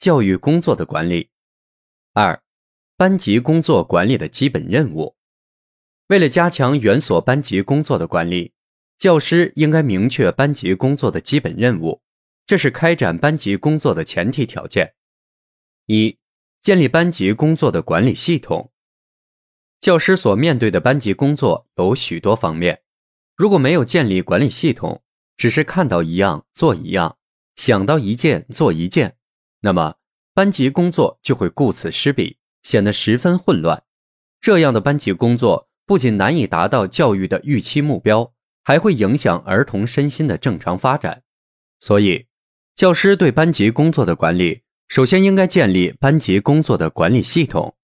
教育工作的管理。二、班级工作管理的基本任务。为了加强园所班级工作的管理，教师应该明确班级工作的基本任务，这是开展班级工作的前提条件。一、建立班级工作的管理系统。教师所面对的班级工作有许多方面，如果没有建立管理系统，只是看到一样做一样。想到一件做一件，那么班级工作就会顾此失彼，显得十分混乱。这样的班级工作不仅难以达到教育的预期目标，还会影响儿童身心的正常发展。所以，教师对班级工作的管理，首先应该建立班级工作的管理系统。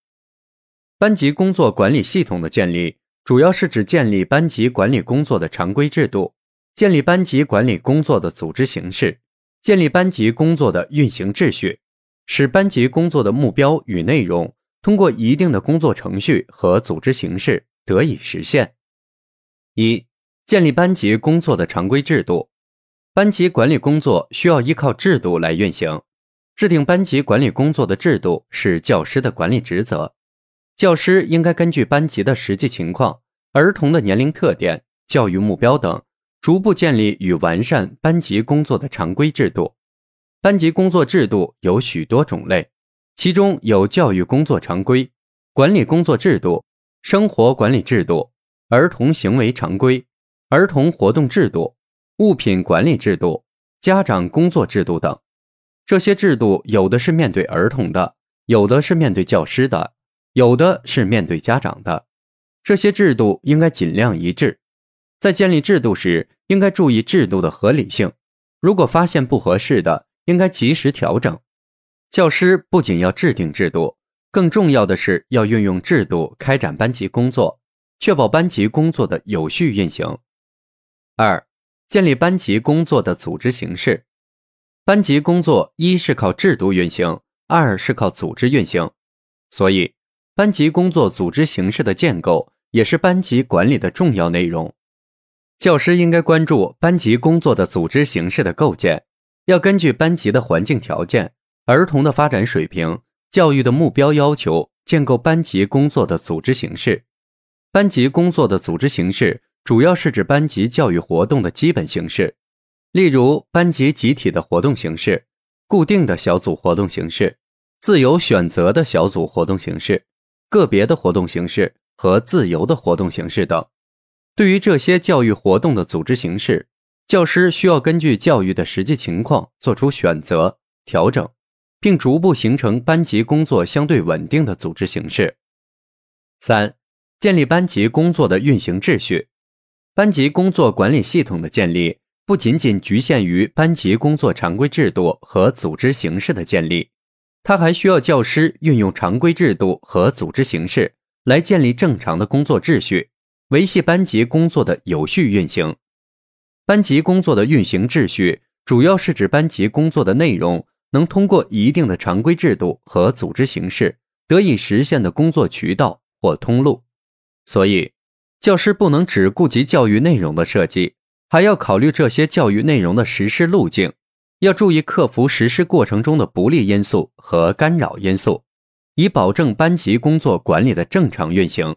班级工作管理系统的建立，主要是指建立班级管理工作的常规制度，建立班级管理工作的组织形式。建立班级工作的运行秩序，使班级工作的目标与内容通过一定的工作程序和组织形式得以实现。一、建立班级工作的常规制度。班级管理工作需要依靠制度来运行。制定班级管理工作的制度是教师的管理职责。教师应该根据班级的实际情况、儿童的年龄特点、教育目标等。逐步建立与完善班级工作的常规制度。班级工作制度有许多种类，其中有教育工作常规、管理工作制度、生活管理制度、儿童行为常规、儿童活动制度、物品管理制度、家长工作制度等。这些制度有的是面对儿童的，有的是面对教师的，有的是面对家长的。这些制度应该尽量一致。在建立制度时，应该注意制度的合理性。如果发现不合适的，应该及时调整。教师不仅要制定制度，更重要的是要运用制度开展班级工作，确保班级工作的有序运行。二、建立班级工作的组织形式。班级工作一是靠制度运行，二是靠组织运行，所以班级工作组织形式的建构也是班级管理的重要内容。教师应该关注班级工作的组织形式的构建，要根据班级的环境条件、儿童的发展水平、教育的目标要求，建构班级工作的组织形式。班级工作的组织形式主要是指班级教育活动的基本形式，例如班级集体的活动形式、固定的小组活动形式、自由选择的小组活动形式、个别的活动形式和自由的活动形式等。对于这些教育活动的组织形式，教师需要根据教育的实际情况做出选择、调整，并逐步形成班级工作相对稳定的组织形式。三、建立班级工作的运行秩序。班级工作管理系统的建立不仅仅局限于班级工作常规制度和组织形式的建立，它还需要教师运用常规制度和组织形式来建立正常的工作秩序。维系班级工作的有序运行。班级工作的运行秩序，主要是指班级工作的内容能通过一定的常规制度和组织形式得以实现的工作渠道或通路。所以，教师不能只顾及教育内容的设计，还要考虑这些教育内容的实施路径，要注意克服实施过程中的不利因素和干扰因素，以保证班级工作管理的正常运行。